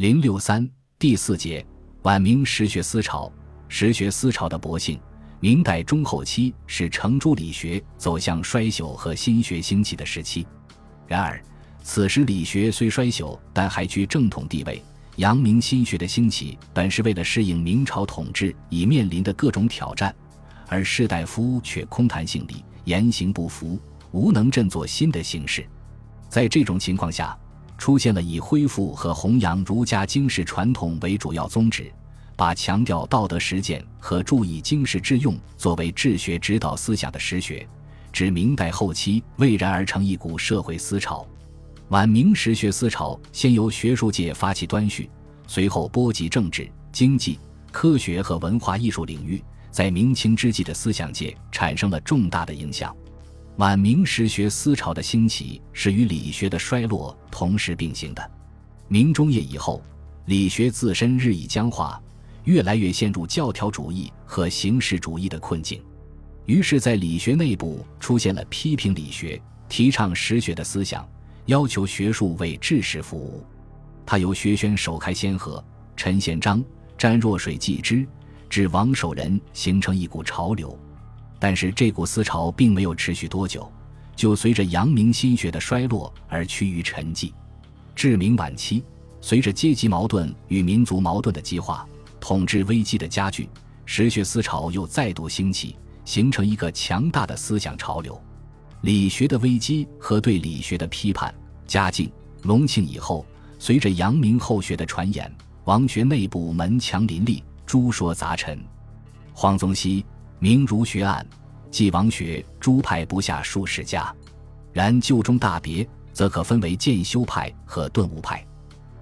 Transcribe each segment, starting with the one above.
零六三第四节，晚明实学思潮。实学思潮的勃兴，明代中后期是程朱理学走向衰朽和新学兴起的时期。然而，此时理学虽衰朽，但还居正统地位。阳明心学的兴起，本是为了适应明朝统治已面临的各种挑战，而士大夫却空谈性理，言行不符，无能振作新的形势。在这种情况下，出现了以恢复和弘扬儒家经世传统为主要宗旨，把强调道德实践和注意经世致用作为治学指导思想的实学，至明代后期蔚然而成一股社会思潮。晚明实学思潮先由学术界发起端绪，随后波及政治、经济、科学和文化艺术领域，在明清之际的思想界产生了重大的影响。晚明实学思潮的兴起是与理学的衰落同时并行的。明中叶以后，理学自身日益僵化，越来越陷入教条主义和形式主义的困境。于是，在理学内部出现了批评理学、提倡实学的思想，要求学术为治世服务。他由薛轩首开先河，陈宪章、詹若水继之，至王守仁，形成一股潮流。但是这股思潮并没有持续多久，就随着阳明心学的衰落而趋于沉寂。至明晚期，随着阶级矛盾与民族矛盾的激化，统治危机的加剧，实学思潮又再度兴起，形成一个强大的思想潮流。理学的危机和对理学的批判，嘉靖、隆庆以后，随着阳明后学的传言，王学内部门墙林立，诸说杂陈。黄宗羲。明儒学案，继王学诸派不下数十家，然旧中大别，则可分为渐修派和顿悟派。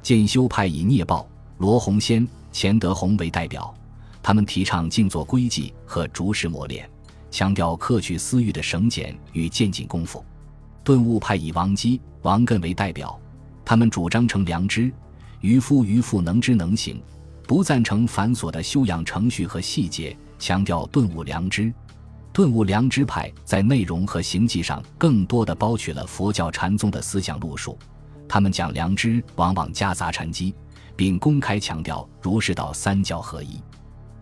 渐修派以聂豹、罗洪先、钱德洪为代表，他们提倡静坐归寂和逐时磨练，强调克去私欲的省俭与渐进功夫。顿悟派以王基、王艮为代表，他们主张成良知，渔夫渔妇能知能行，不赞成繁琐的修养程序和细节。强调顿悟良知，顿悟良知派在内容和行迹上更多的包取了佛教禅宗的思想路数。他们讲良知，往往夹杂禅机，并公开强调儒释道三教合一。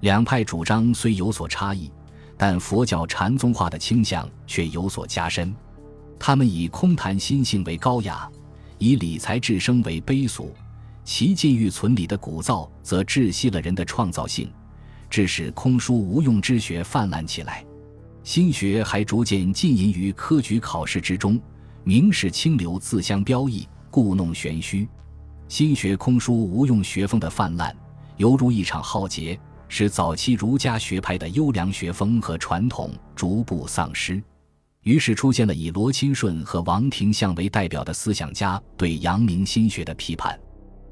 两派主张虽有所差异，但佛教禅宗化的倾向却有所加深。他们以空谈心性为高雅，以理财治生为卑俗，其禁欲存理的鼓噪，则窒息了人的创造性。致使空疏无用之学泛滥起来，心学还逐渐浸淫于科举考试之中，名士清流自相标异，故弄玄虚。心学空疏无用学风的泛滥，犹如一场浩劫，使早期儒家学派的优良学风和传统逐步丧失。于是出现了以罗钦顺和王廷相为代表的思想家对阳明心学的批判，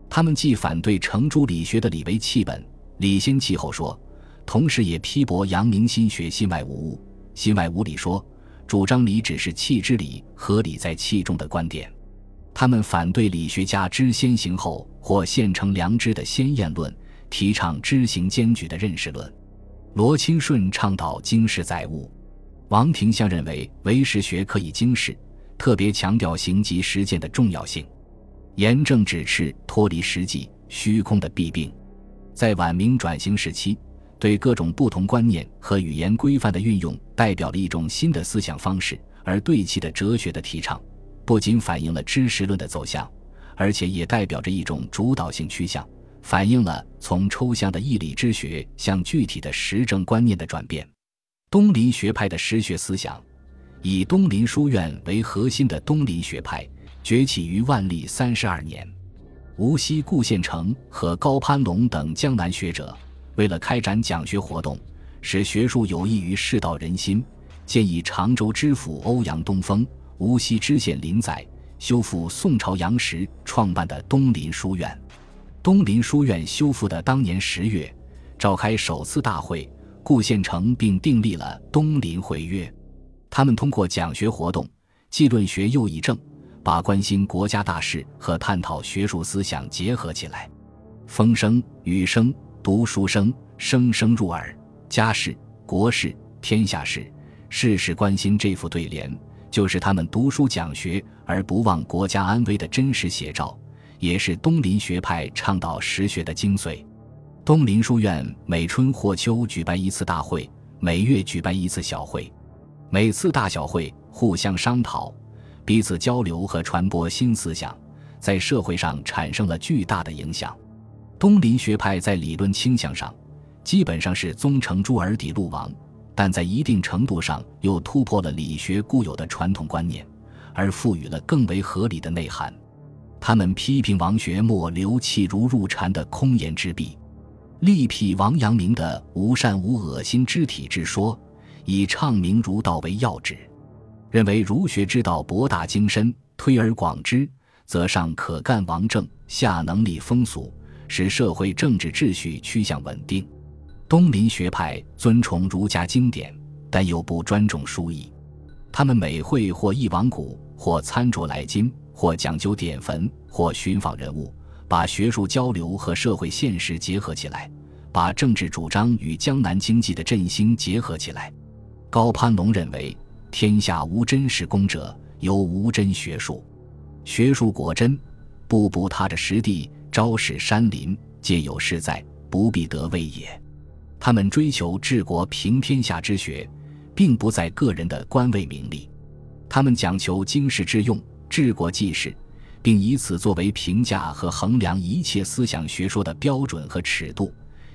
他们既反对程朱理学的理为气本。理先气后说，同时也批驳阳明心学心外无物、心外无理说，主张理只是气之理合理在气中的观点。他们反对理学家知先行后或现成良知的先验论，提倡知行兼举的认识论。罗钦顺倡导经世载物，王廷相认为唯识学可以经世，特别强调行及实践的重要性，严正指斥脱离实际、虚空的弊病。在晚明转型时期，对各种不同观念和语言规范的运用，代表了一种新的思想方式；而对其的哲学的提倡，不仅反映了知识论的走向，而且也代表着一种主导性趋向，反映了从抽象的义理之学向具体的实证观念的转变。东林学派的实学思想，以东林书院为核心的东林学派，崛起于万历三十二年。无锡顾宪成和高攀龙等江南学者，为了开展讲学活动，使学术有益于世道人心，建议常州知府欧阳东风、无锡知县林载修复宋朝杨时创办的东林书院。东林书院修复的当年十月，召开首次大会，顾宪成并订立了东林会约。他们通过讲学活动，既论学又议政。把关心国家大事和探讨学术思想结合起来，风声、雨声、读书声，声声入耳。家事、国事、天下事，事事关心。这副对联，就是他们读书讲学而不忘国家安危的真实写照，也是东林学派倡导实学的精髓。东林书院每春或秋举办一次大会，每月举办一次小会。每次大小会互相商讨，彼此交流和传播新思想，在社会上产生了巨大的影响。东林学派在理论倾向上，基本上是宗成朱尔底路王，但在一定程度上又突破了理学固有的传统观念，而赋予了更为合理的内涵。他们批评王学莫流气如入禅的空言之弊，力辟王阳明的无善无恶心之体之说，以畅明儒道为要旨，认为儒学之道博大精深，推而广之，则上可干王政，下能立风俗。使社会政治秩序趋向稳定。东林学派尊崇儒家经典，但又不专重书艺。他们每会或忆往古，或参酌来今，或讲究典坟，或寻访人物，把学术交流和社会现实结合起来，把政治主张与江南经济的振兴结合起来。高攀龙认为，天下无真实功者，有无真学术。学术果真，步步踏着实地。昭示山林皆有事在，不必得位也。他们追求治国平天下之学，并不在个人的官位名利。他们讲求经世致用，治国济世，并以此作为评价和衡量一切思想学说的标准和尺度，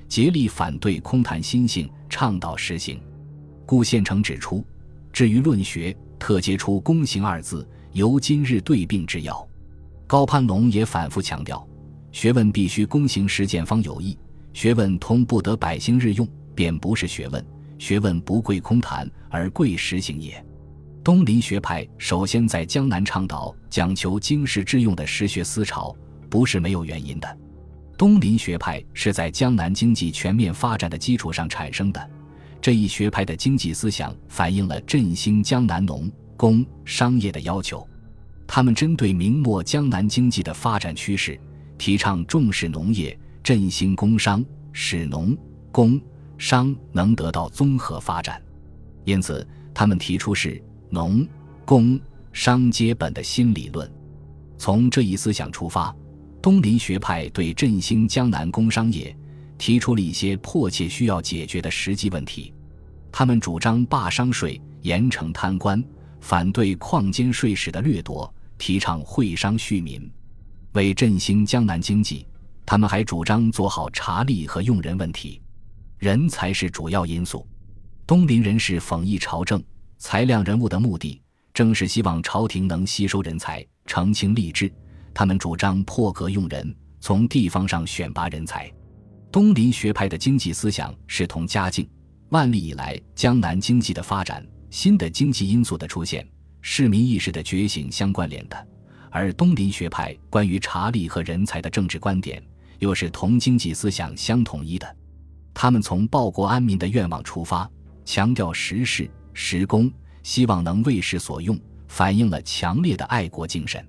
竭力反对空谈心性，倡导实行。故县城指出，至于论学，特揭出“公行”二字，由今日对病之要。高攀龙也反复强调。学问必须躬行实践方有益，学问通不得百姓日用，便不是学问。学问不贵空谈，而贵实行也。东林学派首先在江南倡导讲求经世致用的实学思潮，不是没有原因的。东林学派是在江南经济全面发展的基础上产生的，这一学派的经济思想反映了振兴江南农工商业的要求。他们针对明末江南经济的发展趋势。提倡重视农业，振兴工商，使农工商能得到综合发展。因此，他们提出是农工商皆本的新理论。从这一思想出发，东林学派对振兴江南工商业提出了一些迫切需要解决的实际问题。他们主张罢商税，严惩贪官，反对矿监税使的掠夺，提倡会商恤民。为振兴江南经济，他们还主张做好查吏和用人问题，人才是主要因素。东林人士讽议朝政裁量人物的目的，正是希望朝廷能吸收人才，澄清吏治。他们主张破格用人，从地方上选拔人才。东林学派的经济思想是同嘉靖、万历以来江南经济的发展、新的经济因素的出现、市民意识的觉醒相关联的。而东林学派关于查理和人才的政治观点，又是同经济思想相统一的。他们从报国安民的愿望出发，强调实事实功，希望能为世所用，反映了强烈的爱国精神。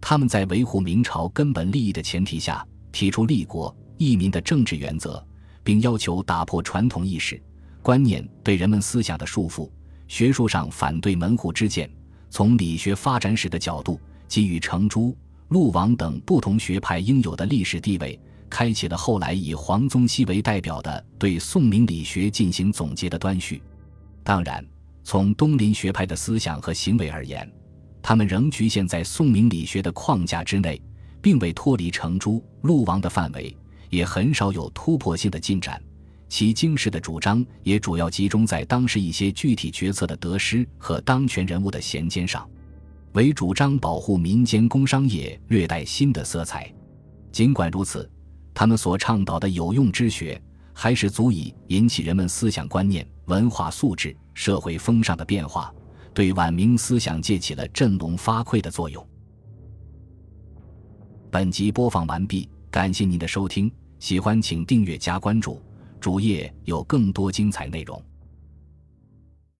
他们在维护明朝根本利益的前提下，提出立国益民的政治原则，并要求打破传统意识观念对人们思想的束缚。学术上反对门户之见，从理学发展史的角度。给予程朱、陆王等不同学派应有的历史地位，开启了后来以黄宗羲为代表的对宋明理学进行总结的端绪。当然，从东林学派的思想和行为而言，他们仍局限在宋明理学的框架之内，并未脱离程朱、陆王的范围，也很少有突破性的进展。其经世的主张也主要集中在当时一些具体决策的得失和当权人物的衔接上。为主张保护民间工商业略带新的色彩，尽管如此，他们所倡导的有用之学，还是足以引起人们思想观念、文化素质、社会风尚的变化，对晚明思想界起了振聋发聩的作用。本集播放完毕，感谢您的收听，喜欢请订阅加关注，主页有更多精彩内容。